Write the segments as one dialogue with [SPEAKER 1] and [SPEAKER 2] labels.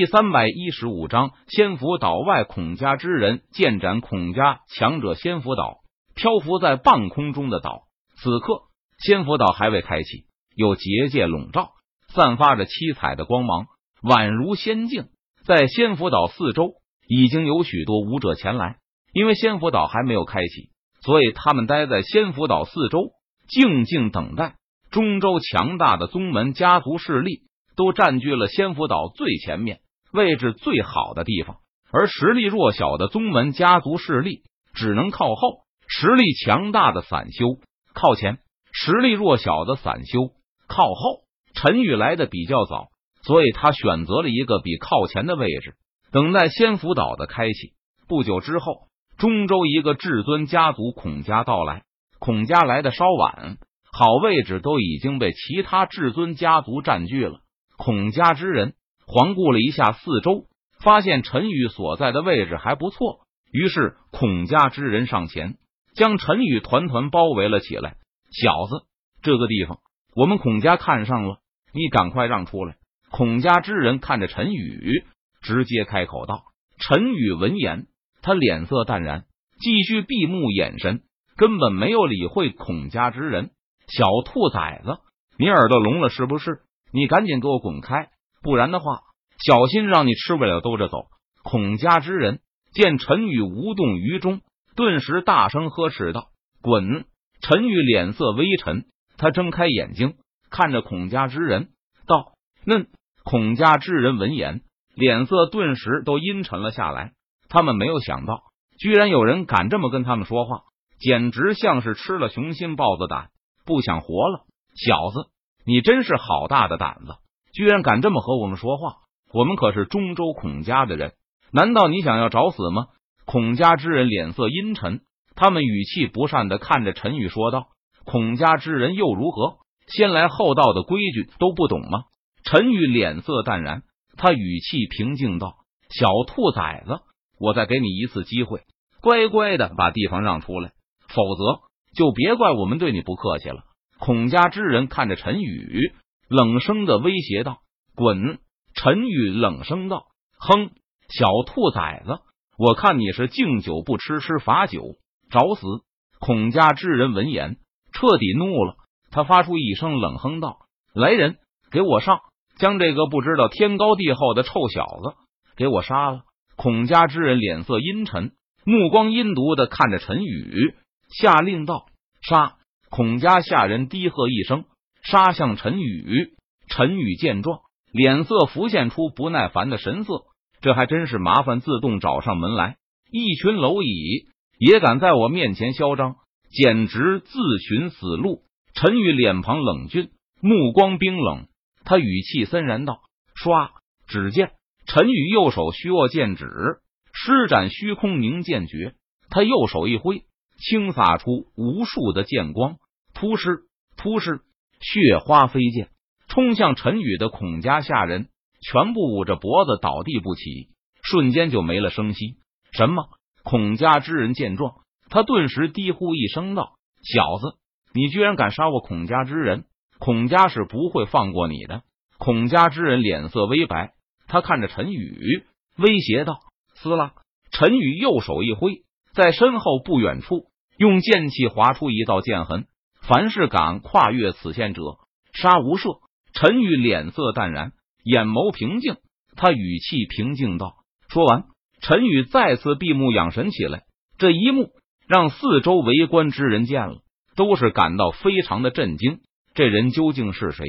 [SPEAKER 1] 第三百一十五章，仙福岛外，孔家之人剑斩孔家强者。仙福岛漂浮在半空中的岛，此刻仙福岛还未开启，有结界笼罩，散发着七彩的光芒，宛如仙境。在仙福岛四周，已经有许多武者前来，因为仙福岛还没有开启，所以他们待在仙福岛四周，静静等待。中州强大的宗门家族势力。都占据了仙福岛最前面位置最好的地方，而实力弱小的宗门家族势力只能靠后，实力强大的散修靠前，实力弱小的散修靠后。陈宇来的比较早，所以他选择了一个比靠前的位置，等待仙福岛的开启。不久之后，中州一个至尊家族孔家到来，孔家来的稍晚，好位置都已经被其他至尊家族占据了。孔家之人环顾了一下四周，发现陈宇所在的位置还不错，于是孔家之人上前将陈宇团团包围了起来。小子，这个地方我们孔家看上了，你赶快让出来！孔家之人看着陈宇，直接开口道。陈宇闻言，他脸色淡然，继续闭目眼神，根本没有理会孔家之人。小兔崽子，你耳朵聋了是不是？你赶紧给我滚开，不然的话，小心让你吃不了兜着走！孔家之人见陈宇无动于衷，顿时大声呵斥道：“滚！”陈宇脸色微沉，他睁开眼睛看着孔家之人道：“嫩。”孔家之人闻言，脸色顿时都阴沉了下来。他们没有想到，居然有人敢这么跟他们说话，简直像是吃了雄心豹子胆，不想活了，小子！你真是好大的胆子，居然敢这么和我们说话！我们可是中州孔家的人，难道你想要找死吗？孔家之人脸色阴沉，他们语气不善的看着陈宇说道：“孔家之人又如何？先来后到的规矩都不懂吗？”陈宇脸色淡然，他语气平静道：“小兔崽子，我再给你一次机会，乖乖的把地方让出来，否则就别怪我们对你不客气了。”孔家之人看着陈宇，冷声的威胁道：“滚！”陈宇冷声道：“哼，小兔崽子，我看你是敬酒不吃吃罚酒，找死！”孔家之人闻言彻底怒了，他发出一声冷哼道：“来人，给我上！将这个不知道天高地厚的臭小子给我杀了！”孔家之人脸色阴沉，目光阴毒的看着陈宇，下令道：“杀！”孔家下人低喝一声，杀向陈宇。陈宇见状，脸色浮现出不耐烦的神色。这还真是麻烦自动找上门来，一群蝼蚁也敢在我面前嚣张，简直自寻死路。陈宇脸庞冷峻，目光冰冷，他语气森然道：“唰！”只见陈宇右手虚握剑指，施展虚空凝剑诀，他右手一挥。倾洒出无数的剑光，扑哧扑哧，血花飞溅，冲向陈宇的孔家下人全部捂着脖子倒地不起，瞬间就没了声息。什么？孔家之人见状，他顿时低呼一声道：“小子，你居然敢杀我孔家之人！孔家是不会放过你的！”孔家之人脸色微白，他看着陈宇，威胁道：“撕拉！”陈宇右手一挥，在身后不远处。用剑气划出一道剑痕，凡是敢跨越此线者，杀无赦。陈宇脸色淡然，眼眸平静，他语气平静道：“说完，陈宇再次闭目养神起来。这一幕让四周围观之人见了，都是感到非常的震惊。这人究竟是谁？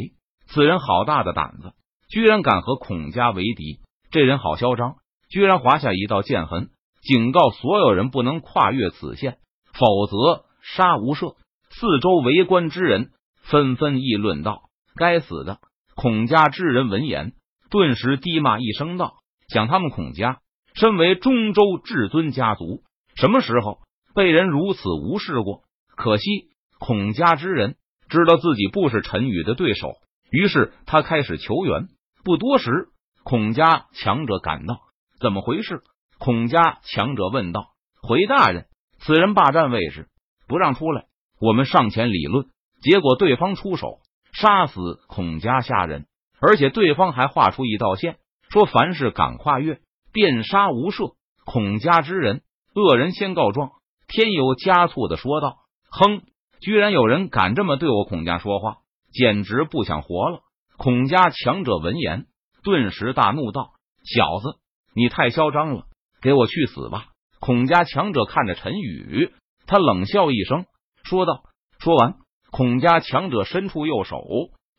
[SPEAKER 1] 此人好大的胆子，居然敢和孔家为敌！这人好嚣张，居然划下一道剑痕，警告所有人不能跨越此线。”否则杀无赦！四周围观之人纷纷议论道：“该死的！”孔家之人闻言，顿时低骂一声道：“想他们孔家身为中州至尊家族，什么时候被人如此无视过？可惜孔家之人知道自己不是陈宇的对手，于是他开始求援。不多时，孔家强者赶到，怎么回事？孔家强者问道：“回大人。”此人霸占位置，不让出来。我们上前理论，结果对方出手杀死孔家下人，而且对方还画出一道线，说凡是敢跨越，便杀无赦。孔家之人，恶人先告状。添油加醋的说道：“哼，居然有人敢这么对我孔家说话，简直不想活了！”孔家强者闻言，顿时大怒道：“小子，你太嚣张了，给我去死吧！”孔家强者看着陈宇，他冷笑一声，说道：“说完，孔家强者伸出右手，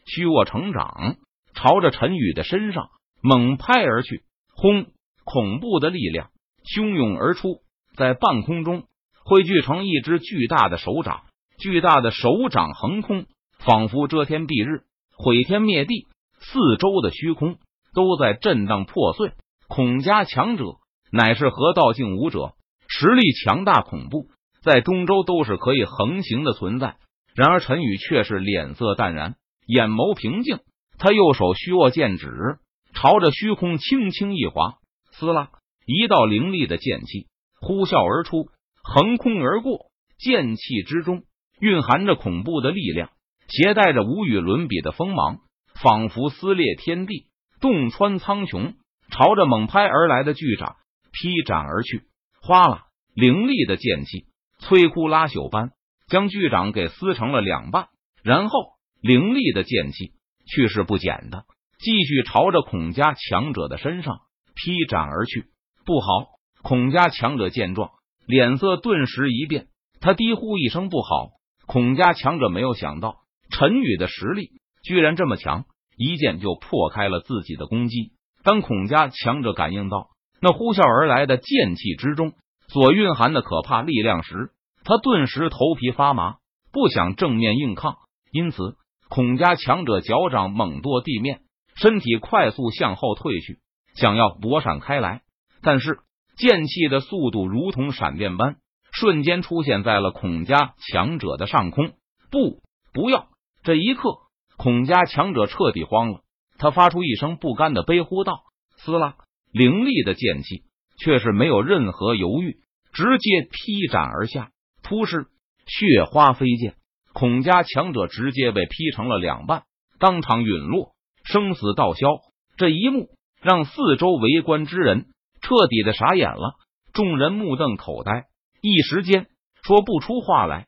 [SPEAKER 1] 虚握成掌，朝着陈宇的身上猛拍而去。轰！恐怖的力量汹涌而出，在半空中汇聚成一只巨大的手掌。巨大的手掌横空，仿佛遮天蔽日、毁天灭地，四周的虚空都在震荡破碎。孔家强者。乃是河道境武者，实力强大恐怖，在中州都是可以横行的存在。然而陈宇却是脸色淡然，眼眸平静。他右手虚握剑指，朝着虚空轻轻一划，撕拉，一道凌厉的剑气呼啸而出，横空而过。剑气之中蕴含着恐怖的力量，携带着无与伦比的锋芒，仿佛撕裂天地，洞穿苍穹，朝着猛拍而来的巨掌。劈斩而去，哗啦！凌厉的剑气摧枯拉朽般将巨掌给撕成了两半，然后凌厉的剑气去势不减的继续朝着孔家强者的身上劈斩而去。不好！孔家强者见状，脸色顿时一变，他低呼一声：“不好！”孔家强者没有想到陈宇的实力居然这么强，一剑就破开了自己的攻击。当孔家强者感应到。那呼啸而来的剑气之中所蕴含的可怕力量时，他顿时头皮发麻，不想正面硬抗。因此，孔家强者脚掌猛跺地面，身体快速向后退去，想要躲闪开来。但是，剑气的速度如同闪电般，瞬间出现在了孔家强者的上空。不，不要！这一刻，孔家强者彻底慌了，他发出一声不甘的悲呼道：“撕拉！”凌厉的剑气却是没有任何犹豫，直接劈斩而下。突施血花飞溅，孔家强者直接被劈成了两半，当场陨落，生死道消。这一幕让四周围观之人彻底的傻眼了，众人目瞪口呆，一时间说不出话来。